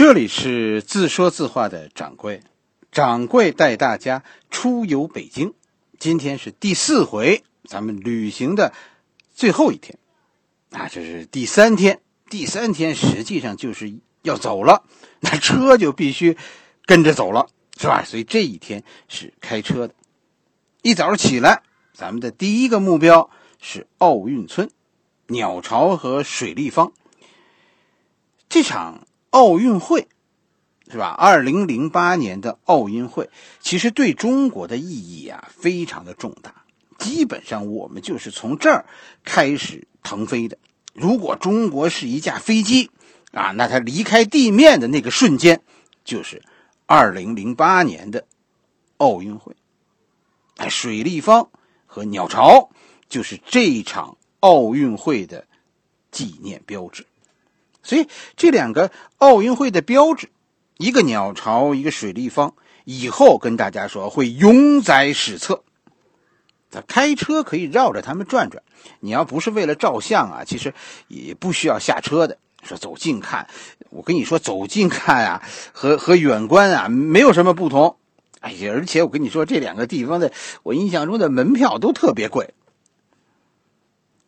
这里是自说自话的掌柜，掌柜带大家出游北京。今天是第四回，咱们旅行的最后一天，啊，这是第三天。第三天实际上就是要走了，那车就必须跟着走了，是吧？所以这一天是开车的。一早上起来，咱们的第一个目标是奥运村、鸟巢和水立方。这场。奥运会，是吧？二零零八年的奥运会，其实对中国的意义啊，非常的重大。基本上，我们就是从这儿开始腾飞的。如果中国是一架飞机啊，那它离开地面的那个瞬间，就是二零零八年的奥运会。哎，水立方和鸟巢就是这场奥运会的纪念标志。所以这两个奥运会的标志，一个鸟巢，一个水立方，以后跟大家说会永载史册。他开车可以绕着他们转转，你要不是为了照相啊，其实也不需要下车的。说走近看，我跟你说走近看啊，和和远观啊没有什么不同。哎呀，而且我跟你说这两个地方的，我印象中的门票都特别贵。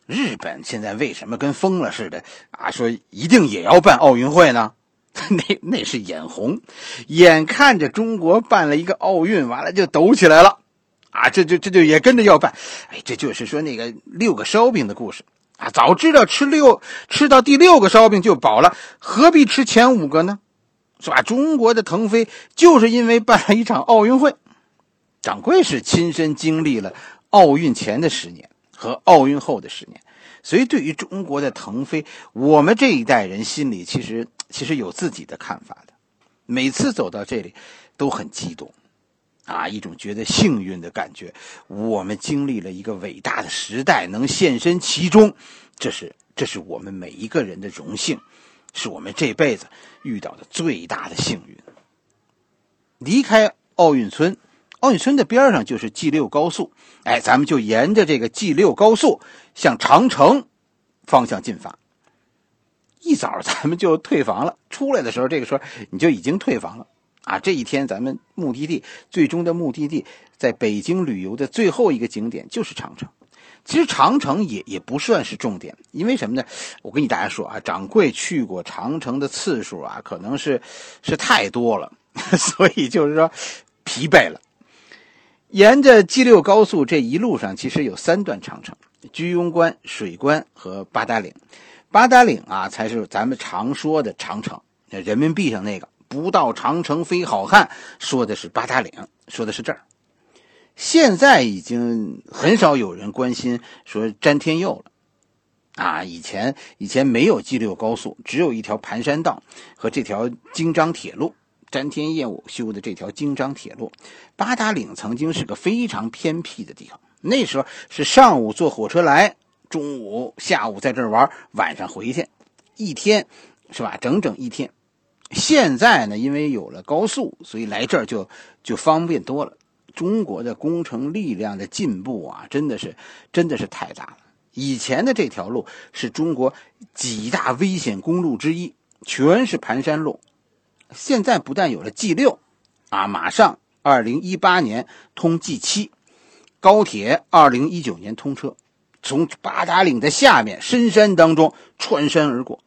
日本现在为什么跟疯了似的啊？说一定也要办奥运会呢？那那是眼红，眼看着中国办了一个奥运，完了就抖起来了啊！这就这就也跟着要办。哎，这就是说那个六个烧饼的故事啊！早知道吃六吃到第六个烧饼就饱了，何必吃前五个呢？是吧？中国的腾飞就是因为办了一场奥运会。掌柜是亲身经历了奥运前的十年。和奥运后的十年，所以对于中国的腾飞，我们这一代人心里其实其实有自己的看法的。每次走到这里，都很激动，啊，一种觉得幸运的感觉。我们经历了一个伟大的时代，能现身其中，这是这是我们每一个人的荣幸，是我们这辈子遇到的最大的幸运。离开奥运村。奥运村的边上就是 G 六高速，哎，咱们就沿着这个 G 六高速向长城方向进发。一早咱们就退房了，出来的时候，这个时候你就已经退房了啊。这一天咱们目的地最终的目的地在北京旅游的最后一个景点就是长城。其实长城也也不算是重点，因为什么呢？我跟你大家说啊，掌柜去过长城的次数啊，可能是是太多了，所以就是说疲惫了。沿着 G 六高速这一路上，其实有三段长城：居庸关、水关和八达岭。八达岭啊，才是咱们常说的长城。人民币上那个“不到长城非好汉”，说的是八达岭，说的是这儿。现在已经很少有人关心说詹天佑了啊！以前以前没有 G 六高速，只有一条盘山道和这条京张铁路。詹天佑修的这条京张铁路，八达岭曾经是个非常偏僻的地方。那时候是上午坐火车来，中午、下午在这玩，晚上回去，一天，是吧？整整一天。现在呢，因为有了高速，所以来这儿就就方便多了。中国的工程力量的进步啊，真的是真的是太大了。以前的这条路是中国几大危险公路之一，全是盘山路。现在不但有了 G 六，啊，马上二零一八年通 G 七，高铁二零一九年通车，从八达岭的下面深山当中穿山而过。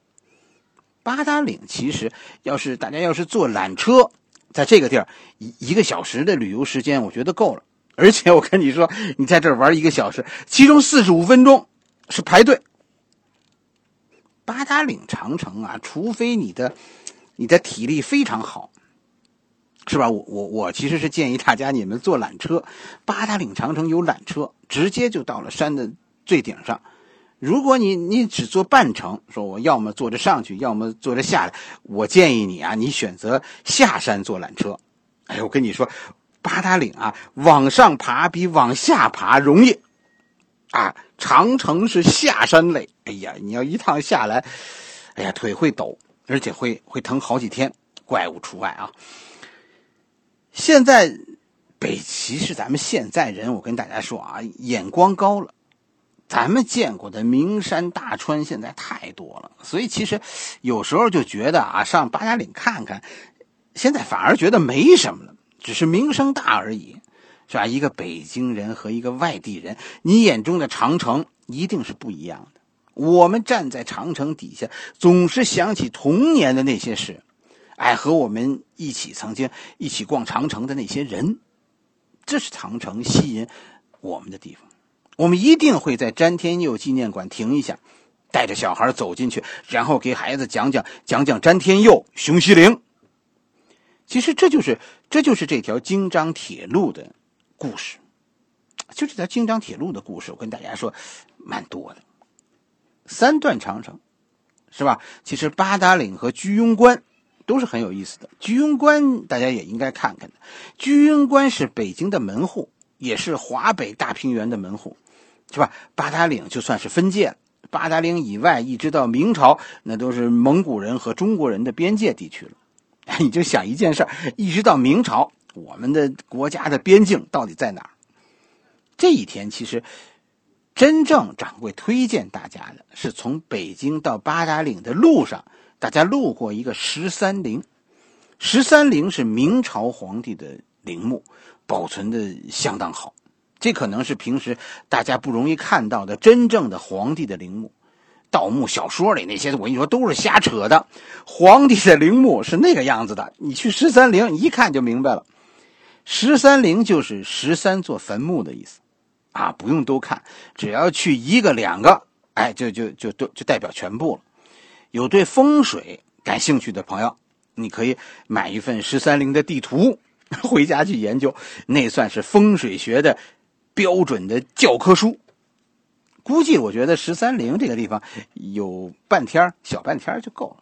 八达岭其实要是大家要是坐缆车，在这个地儿一一个小时的旅游时间，我觉得够了。而且我跟你说，你在这玩一个小时，其中四十五分钟是排队。八达岭长城啊，除非你的。你的体力非常好，是吧？我我我其实是建议大家，你们坐缆车，八达岭长城有缆车，直接就到了山的最顶上。如果你你只坐半程，说我要么坐着上去，要么坐着下来，我建议你啊，你选择下山坐缆车。哎，我跟你说，八达岭啊，往上爬比往下爬容易啊。长城是下山累，哎呀，你要一趟下来，哎呀，腿会抖。而且会会疼好几天，怪物除外啊！现在北齐是咱们现在人，我跟大家说啊，眼光高了，咱们见过的名山大川现在太多了，所以其实有时候就觉得啊，上八达岭看看，现在反而觉得没什么了，只是名声大而已，是吧？一个北京人和一个外地人，你眼中的长城一定是不一样的。我们站在长城底下，总是想起童年的那些事，哎，和我们一起曾经一起逛长城的那些人，这是长城吸引我们的地方。我们一定会在詹天佑纪念馆停一下，带着小孩走进去，然后给孩子讲讲讲讲詹天佑、熊希龄。其实这就是这就是这条京张铁路的故事，就这条京张铁路的故事。我跟大家说，蛮多的，三段长城，是吧？其实八达岭和居庸关都是很有意思的。居庸关大家也应该看看的，居庸关是北京的门户，也是华北大平原的门户。是吧？八达岭就算是分界了。八达岭以外，一直到明朝，那都是蒙古人和中国人的边界地区了。你就想一件事儿一直到明朝，我们的国家的边境到底在哪儿？这一天，其实真正掌柜推荐大家的是从北京到八达岭的路上，大家路过一个十三陵。十三陵是明朝皇帝的陵墓，保存的相当好。这可能是平时大家不容易看到的真正的皇帝的陵墓，盗墓小说里那些我跟你说都是瞎扯的。皇帝的陵墓是那个样子的，你去十三陵一看就明白了。十三陵就是十三座坟墓的意思，啊，不用都看，只要去一个两个，哎，就就就都就代表全部了。有对风水感兴趣的朋友，你可以买一份十三陵的地图，回家去研究，那算是风水学的。标准的教科书，估计我觉得十三陵这个地方有半天小半天就够了，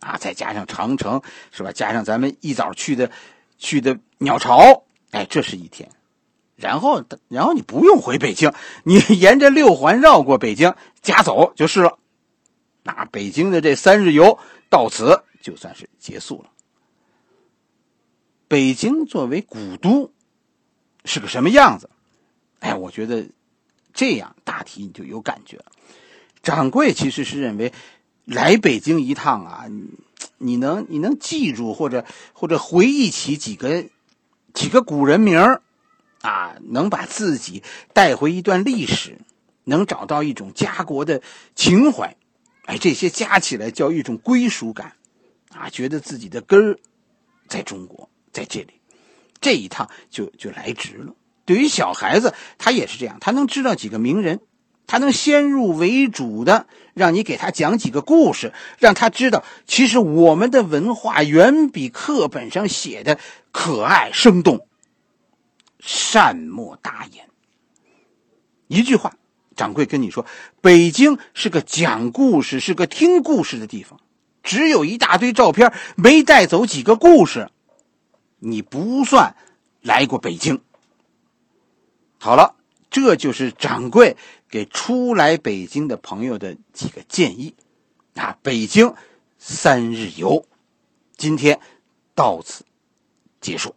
啊，再加上长城是吧？加上咱们一早去的去的鸟巢，哎，这是一天，然后然后你不用回北京，你 沿着六环绕过北京，家走就是了。那北京的这三日游到此就算是结束了。北京作为古都是个什么样子？哎，我觉得这样大体你就有感觉了。掌柜其实是认为来北京一趟啊，你能你能记住或者或者回忆起几个几个古人名儿啊，能把自己带回一段历史，能找到一种家国的情怀，哎，这些加起来叫一种归属感啊，觉得自己的根儿在中国，在这里，这一趟就就来值了。对于小孩子，他也是这样，他能知道几个名人，他能先入为主的让你给他讲几个故事，让他知道，其实我们的文化远比课本上写的可爱生动。善莫大焉。一句话，掌柜跟你说，北京是个讲故事、是个听故事的地方，只有一大堆照片，没带走几个故事，你不算来过北京。好了，这就是掌柜给初来北京的朋友的几个建议。啊，北京三日游，今天到此结束。